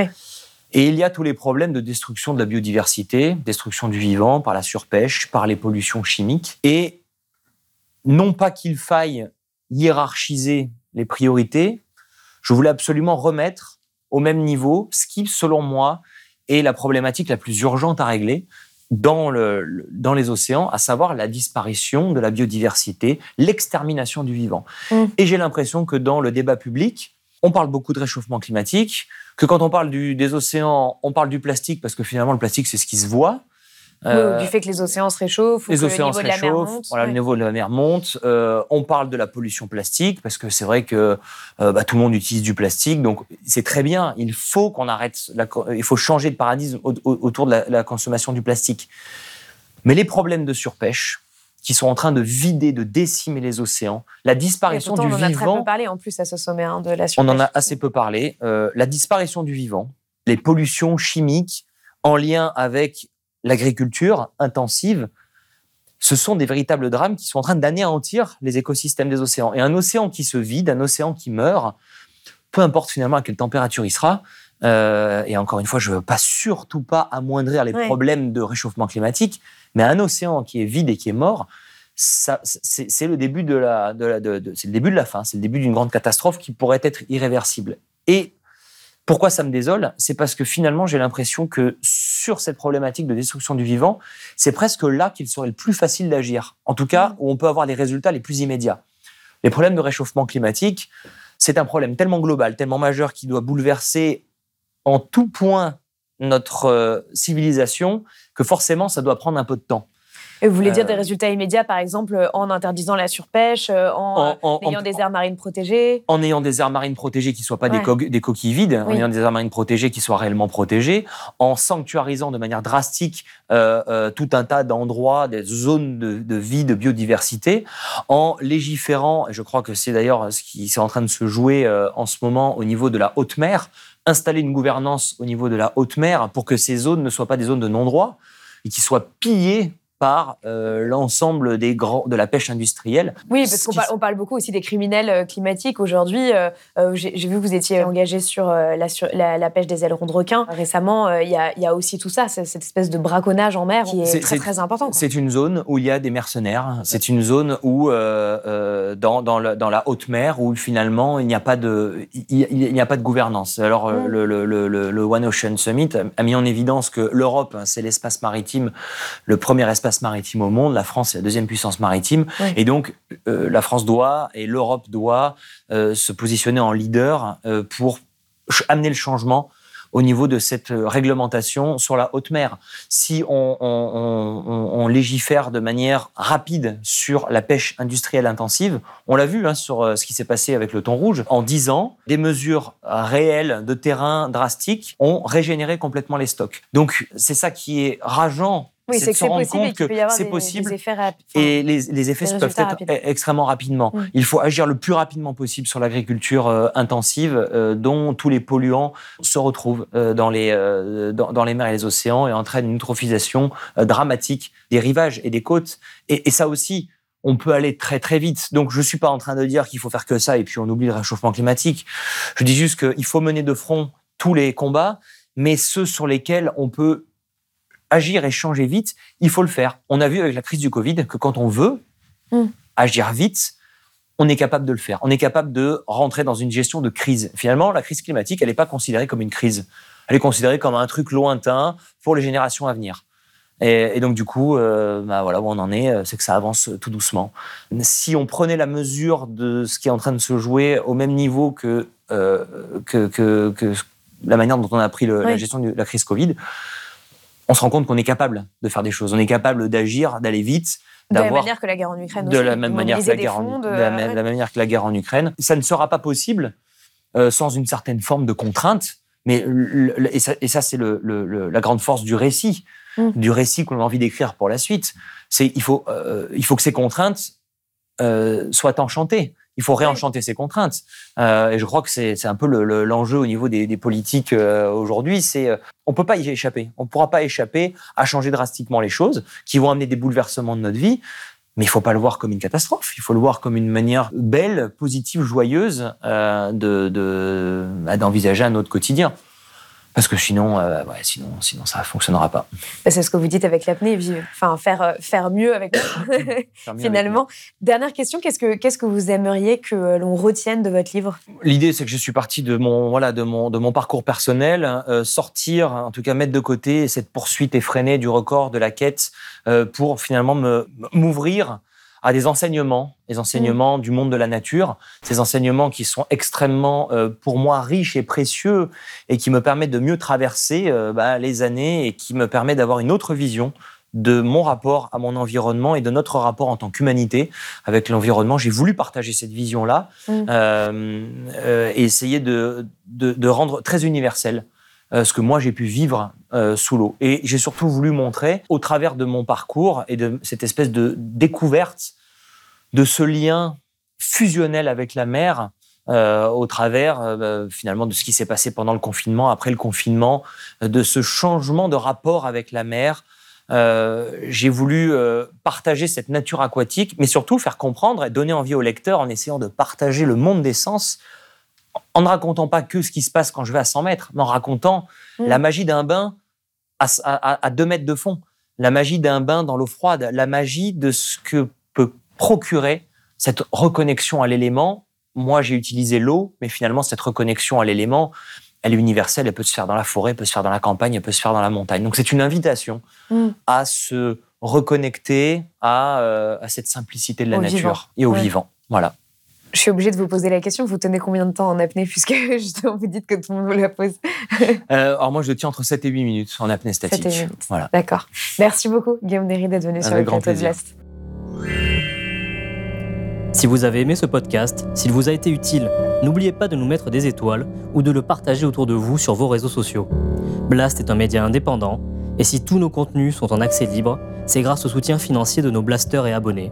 Et il y a tous les problèmes de destruction de la biodiversité, destruction du vivant par la surpêche, par les pollutions chimiques. Et non pas qu'il faille hiérarchiser les priorités, je voulais absolument remettre au même niveau ce qui, selon moi, est la problématique la plus urgente à régler dans, le, dans les océans, à savoir la disparition de la biodiversité, l'extermination du vivant. Mm. Et j'ai l'impression que dans le débat public, on parle beaucoup de réchauffement climatique, que quand on parle du, des océans, on parle du plastique parce que finalement le plastique c'est ce qui se voit, euh, du fait que les océans se réchauffent, les océans le niveau se réchauffent, de la mer monte. Voilà, le niveau de la mer monte. Euh, on parle de la pollution plastique parce que c'est vrai que euh, bah, tout le monde utilise du plastique, donc c'est très bien. Il faut qu'on arrête, il faut changer de paradigme autour de la, la, consommation du plastique. Mais les problèmes de surpêche, qui sont en train de vider, de décimer les océans, la disparition du vivant. On en a très peu parlé en plus à ce sommet hein, de la surpêche. On en a assez peu parlé. la disparition du vivant, les pollutions chimiques en lien avec l'agriculture intensive, ce sont des véritables drames qui sont en train d'anéantir les écosystèmes des océans. Et un océan qui se vide, un océan qui meurt, peu importe finalement à quelle température il sera, euh, et encore une fois, je ne veux pas surtout pas amoindrir les problèmes de réchauffement climatique, mais un océan qui est vide et qui est mort, c'est le début de la, de le début de la fin, c'est le début d'une grande catastrophe qui pourrait être irréversible. Et pourquoi ça me désole? C'est parce que finalement, j'ai l'impression que sur cette problématique de destruction du vivant, c'est presque là qu'il serait le plus facile d'agir. En tout cas, mmh. où on peut avoir les résultats les plus immédiats. Les problèmes de réchauffement climatique, c'est un problème tellement global, tellement majeur, qui doit bouleverser en tout point notre euh, civilisation, que forcément, ça doit prendre un peu de temps. Et vous voulez dire des euh, résultats immédiats, par exemple, en interdisant la surpêche, euh, en, ayant des aires marines protégées En ayant des aires marines protégées qui ne soient pas des, des, coquilles vides, en ayant des aires marines protégées qui soient réellement protégées, en sanctuarisant de manière drastique euh, tout un tas d'endroits, des zones de, vie, de biodiversité, en légiférant, et je crois que c'est d'ailleurs ce qui est en train de se jouer en ce moment au niveau de la haute mer, installer une gouvernance au niveau de la haute mer pour que ces zones ne soient pas des zones de non-droit et qui soient pillées par euh, l'ensemble des grands de la pêche industrielle. Oui, parce qu'on parle, on parle, beaucoup aussi des criminels euh, climatiques aujourd'hui. Euh, j'ai vu que vous étiez engagé sur, la, sur la, pêche des ailerons de requin. Récemment, il y, y, a aussi tout ça, cette espèce de braconnage en mer qui est, très très important. C'est une zone où il y a des mercenaires. C'est une zone où dans, dans, dans, la haute mer où finalement il n'y a pas de il, n'y a pas de gouvernance. Alors le, le, le, le, One Ocean Summit a mis en évidence que l'Europe, hein, c'est l'espace maritime, le premier espace maritime au monde. La France est la deuxième puissance maritime. Et donc, euh, la France doit et l'Europe doit euh, se positionner en leader euh, pour amener le changement au niveau de cette réglementation sur la haute mer. Si on, on, légifère de manière rapide sur la pêche industrielle intensive, on l'a vu hein, sur ce qui s'est passé avec le thon rouge, en 10 ans, des mesures réelles de terrain drastiques ont régénéré complètement les stocks. Donc c'est ça qui est rageant oui, c'est que se rendre compte que c'est possible et les, effets peuvent être extrêmement rapidement. Il faut agir le plus rapidement possible sur l'agriculture euh, intensive euh, dont tous les polluants se retrouvent euh, dans, les, dans, les mers et les océans et entraînent une eutrophisation dramatique des rivages et des côtes. Et, et ça aussi, on peut aller très très vite. Donc je suis pas en train de dire qu'il faut faire que ça et puis on oublie le réchauffement climatique. Je dis juste qu'il faut mener de front tous les combats, mais ceux sur lesquels on peut agir et changer vite, il faut le faire. On a vu avec la crise du Covid que quand on veut mm. agir vite, on est capable de le faire. On est capable de rentrer dans une gestion de crise. Finalement, la crise climatique, elle n'est pas considérée comme une crise. Elle est considérée comme un truc lointain pour les générations à venir. Et, donc du coup, euh, bah voilà où on en est, euh, c'est que ça avance tout doucement. Si on prenait la mesure de ce qui est en train de se jouer au même niveau que, euh, que, que, la manière dont on a pris la gestion de la crise Covid, on se rend compte qu'on est capable de faire des choses. On est capable d'agir, d'aller vite. De la même manière que la guerre en Ukraine. De la même manière que la guerre, en, la, manière que la guerre en Ukraine. Ça ne sera pas possible euh, sans une certaine forme de contrainte. Mais et ça, c'est la grande force du récit, mm. du récit qu'on a envie d'écrire pour la suite. C'est il faut euh, il faut que ces contraintes euh, soient enchantées il faut réenchanter ces contraintes. Euh, et je crois que c'est un peu l'enjeu au niveau des, politiques euh, aujourd'hui. C'est euh, on peut pas y échapper. On ne pourra pas échapper à changer drastiquement les choses qui vont amener des bouleversements de notre vie. Mais il faut pas le voir comme une catastrophe. Il faut le voir comme une manière belle, positive, joyeuse euh, de bah, d'envisager un autre quotidien. Parce que sinon, euh, ouais, sinon, sinon ça ne fonctionnera pas. Bah, c'est ce que vous dites avec l'apnée, enfin faire euh, faire mieux avec finalement. Dernière question, qu'est-ce que qu'est-ce que vous aimeriez que l'on retienne de votre livre? L'idée, c'est que je suis parti de mon voilà de mon de mon parcours personnel, euh, sortir, en tout cas mettre de côté cette poursuite effrénée du record de la quête pour finalement me m'ouvrir à des enseignements, des enseignements du monde de la nature, ces enseignements qui sont extrêmement, euh, pour moi, riches et précieux et qui me permettent de mieux traverser euh, bah, les années et qui me permettent d'avoir une autre vision de mon rapport à mon environnement et de notre rapport en tant qu'humanité avec l'environnement. J'ai voulu partager cette vision-là mm. euh, et essayer de, de, de, rendre très universel ce que moi j'ai pu vivre sous l'eau. Et j'ai surtout voulu montrer, au travers de mon parcours et de cette espèce de découverte de ce lien fusionnel avec la mer, euh, au travers euh, finalement de ce qui s'est passé pendant le confinement, après le confinement, de ce changement de rapport avec la mer. Euh, j'ai voulu partager cette nature aquatique, mais surtout faire comprendre et donner envie au lecteur en essayant de partager le monde des sens, en ne racontant pas que ce qui se passe quand je vais à 100 mètres, mais en racontant mmh. la magie d'un bain à, à, à 2 mètres de fond, la magie d'un bain dans l'eau froide, la magie de ce que peut procurer cette reconnexion à l'élément. Moi, j'ai utilisé l'eau, mais finalement, cette reconnexion à l'élément, elle est universelle, elle peut se faire dans la forêt, elle peut se faire dans la campagne, elle peut se faire dans la montagne. Donc c'est une invitation mm. à se reconnecter à, euh, à, cette simplicité de la nature et au vivant. Voilà. Je suis obligée de vous poser la question. Vous tenez combien de temps en apnée puisque justement vous dites que tout le monde vous la pose? Euh, Alors moi je tiens entre 7 et 8 minutes en apnée statique. 7 et 8 minutes. Voilà. D'accord. Merci beaucoup Guillaume Derry d'être venu sur le plateau de l'Est. Si vous avez aimé ce podcast, s'il vous a été utile, n'oubliez pas de nous mettre des étoiles ou de le partager autour de vous sur vos réseaux sociaux. Blast est un média indépendant, et si tous nos contenus sont en accès libre, c'est grâce au soutien financier de nos blasters et abonnés.